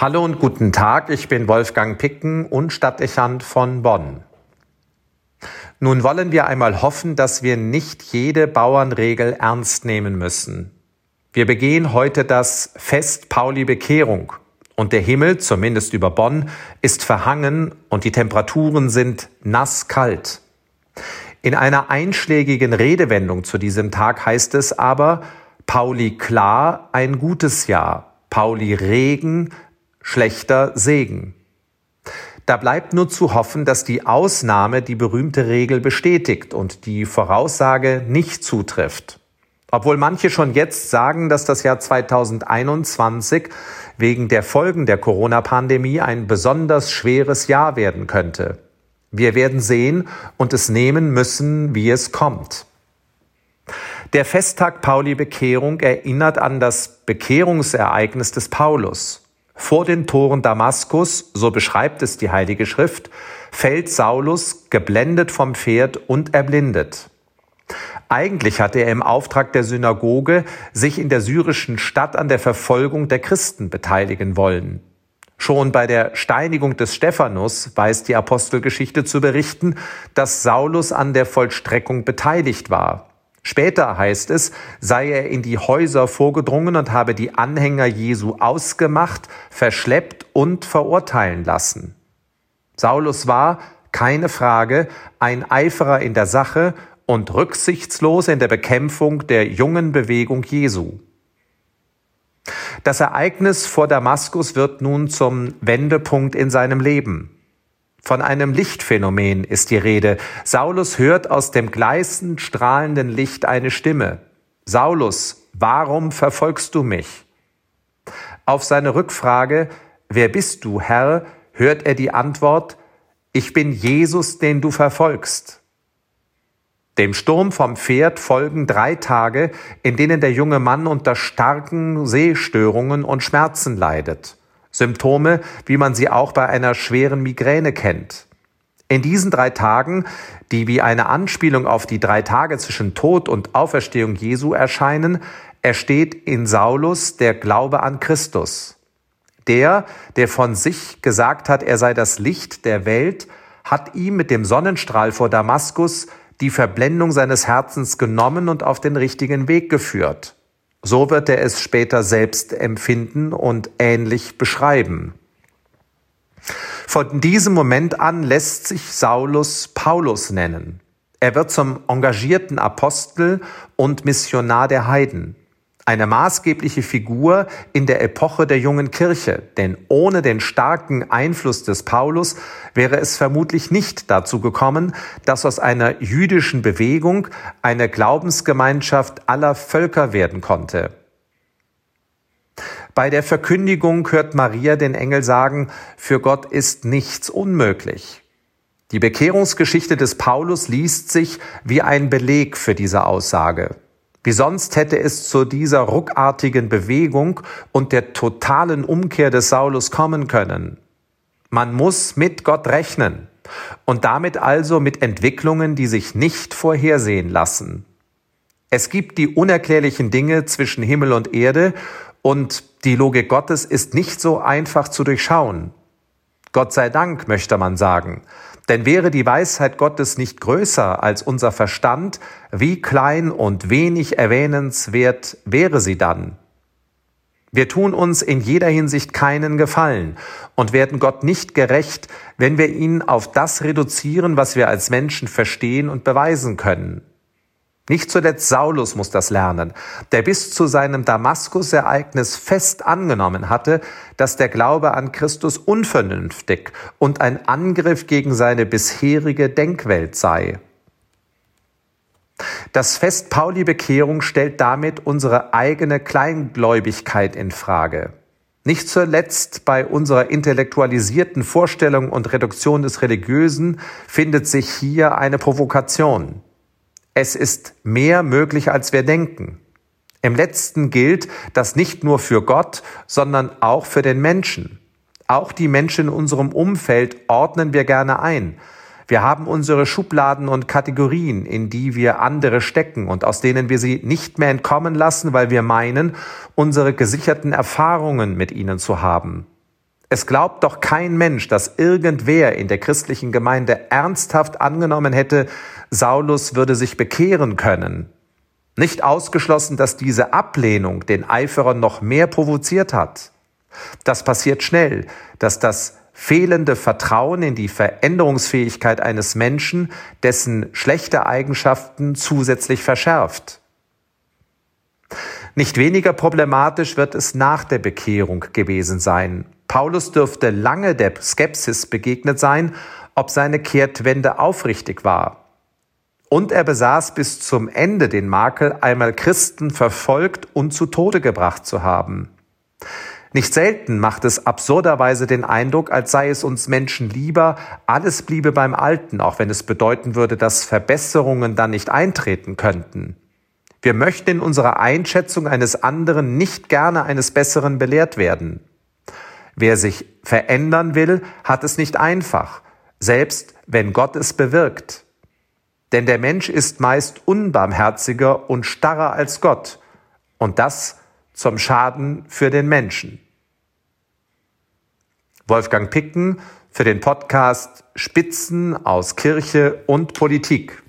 Hallo und guten Tag, ich bin Wolfgang Picken und Stadtdechant von Bonn. Nun wollen wir einmal hoffen, dass wir nicht jede Bauernregel ernst nehmen müssen. Wir begehen heute das Fest Pauli Bekehrung und der Himmel, zumindest über Bonn, ist verhangen und die Temperaturen sind nasskalt. In einer einschlägigen Redewendung zu diesem Tag heißt es aber, Pauli klar, ein gutes Jahr, Pauli Regen, schlechter Segen. Da bleibt nur zu hoffen, dass die Ausnahme die berühmte Regel bestätigt und die Voraussage nicht zutrifft. Obwohl manche schon jetzt sagen, dass das Jahr 2021 wegen der Folgen der Corona-Pandemie ein besonders schweres Jahr werden könnte. Wir werden sehen und es nehmen müssen, wie es kommt. Der Festtag Pauli Bekehrung erinnert an das Bekehrungsereignis des Paulus. Vor den Toren Damaskus, so beschreibt es die Heilige Schrift, fällt Saulus geblendet vom Pferd und erblindet. Eigentlich hatte er im Auftrag der Synagoge sich in der syrischen Stadt an der Verfolgung der Christen beteiligen wollen. Schon bei der Steinigung des Stephanus weiß die Apostelgeschichte zu berichten, dass Saulus an der Vollstreckung beteiligt war. Später heißt es, sei er in die Häuser vorgedrungen und habe die Anhänger Jesu ausgemacht, verschleppt und verurteilen lassen. Saulus war, keine Frage, ein Eiferer in der Sache und rücksichtslos in der Bekämpfung der jungen Bewegung Jesu. Das Ereignis vor Damaskus wird nun zum Wendepunkt in seinem Leben. Von einem Lichtphänomen ist die Rede. Saulus hört aus dem gleißend strahlenden Licht eine Stimme. Saulus, warum verfolgst du mich? Auf seine Rückfrage, wer bist du, Herr, hört er die Antwort, ich bin Jesus, den du verfolgst. Dem Sturm vom Pferd folgen drei Tage, in denen der junge Mann unter starken Sehstörungen und Schmerzen leidet. Symptome, wie man sie auch bei einer schweren Migräne kennt. In diesen drei Tagen, die wie eine Anspielung auf die drei Tage zwischen Tod und Auferstehung Jesu erscheinen, ersteht in Saulus der Glaube an Christus. Der, der von sich gesagt hat, er sei das Licht der Welt, hat ihm mit dem Sonnenstrahl vor Damaskus die Verblendung seines Herzens genommen und auf den richtigen Weg geführt. So wird er es später selbst empfinden und ähnlich beschreiben. Von diesem Moment an lässt sich Saulus Paulus nennen. Er wird zum engagierten Apostel und Missionar der Heiden eine maßgebliche Figur in der Epoche der jungen Kirche, denn ohne den starken Einfluss des Paulus wäre es vermutlich nicht dazu gekommen, dass aus einer jüdischen Bewegung eine Glaubensgemeinschaft aller Völker werden konnte. Bei der Verkündigung hört Maria den Engel sagen, für Gott ist nichts unmöglich. Die Bekehrungsgeschichte des Paulus liest sich wie ein Beleg für diese Aussage. Wie sonst hätte es zu dieser ruckartigen Bewegung und der totalen Umkehr des Saulus kommen können. Man muss mit Gott rechnen und damit also mit Entwicklungen, die sich nicht vorhersehen lassen. Es gibt die unerklärlichen Dinge zwischen Himmel und Erde und die Logik Gottes ist nicht so einfach zu durchschauen. Gott sei Dank, möchte man sagen. Denn wäre die Weisheit Gottes nicht größer als unser Verstand, wie klein und wenig erwähnenswert wäre sie dann? Wir tun uns in jeder Hinsicht keinen Gefallen und werden Gott nicht gerecht, wenn wir ihn auf das reduzieren, was wir als Menschen verstehen und beweisen können. Nicht zuletzt Saulus muss das lernen, der bis zu seinem Damaskus-Ereignis fest angenommen hatte, dass der Glaube an Christus unvernünftig und ein Angriff gegen seine bisherige Denkwelt sei. Das Fest Pauli-Bekehrung stellt damit unsere eigene Kleingläubigkeit in Frage. Nicht zuletzt bei unserer intellektualisierten Vorstellung und Reduktion des Religiösen findet sich hier eine Provokation. Es ist mehr möglich, als wir denken. Im letzten gilt das nicht nur für Gott, sondern auch für den Menschen. Auch die Menschen in unserem Umfeld ordnen wir gerne ein. Wir haben unsere Schubladen und Kategorien, in die wir andere stecken und aus denen wir sie nicht mehr entkommen lassen, weil wir meinen, unsere gesicherten Erfahrungen mit ihnen zu haben. Es glaubt doch kein Mensch, dass irgendwer in der christlichen Gemeinde ernsthaft angenommen hätte, Saulus würde sich bekehren können. Nicht ausgeschlossen, dass diese Ablehnung den Eiferer noch mehr provoziert hat. Das passiert schnell, dass das fehlende Vertrauen in die Veränderungsfähigkeit eines Menschen dessen schlechte Eigenschaften zusätzlich verschärft. Nicht weniger problematisch wird es nach der Bekehrung gewesen sein. Paulus dürfte lange der Skepsis begegnet sein, ob seine Kehrtwende aufrichtig war. Und er besaß bis zum Ende den Makel, einmal Christen verfolgt und zu Tode gebracht zu haben. Nicht selten macht es absurderweise den Eindruck, als sei es uns Menschen lieber, alles bliebe beim Alten, auch wenn es bedeuten würde, dass Verbesserungen dann nicht eintreten könnten. Wir möchten in unserer Einschätzung eines anderen nicht gerne eines Besseren belehrt werden. Wer sich verändern will, hat es nicht einfach, selbst wenn Gott es bewirkt. Denn der Mensch ist meist unbarmherziger und starrer als Gott, und das zum Schaden für den Menschen. Wolfgang Picken für den Podcast Spitzen aus Kirche und Politik.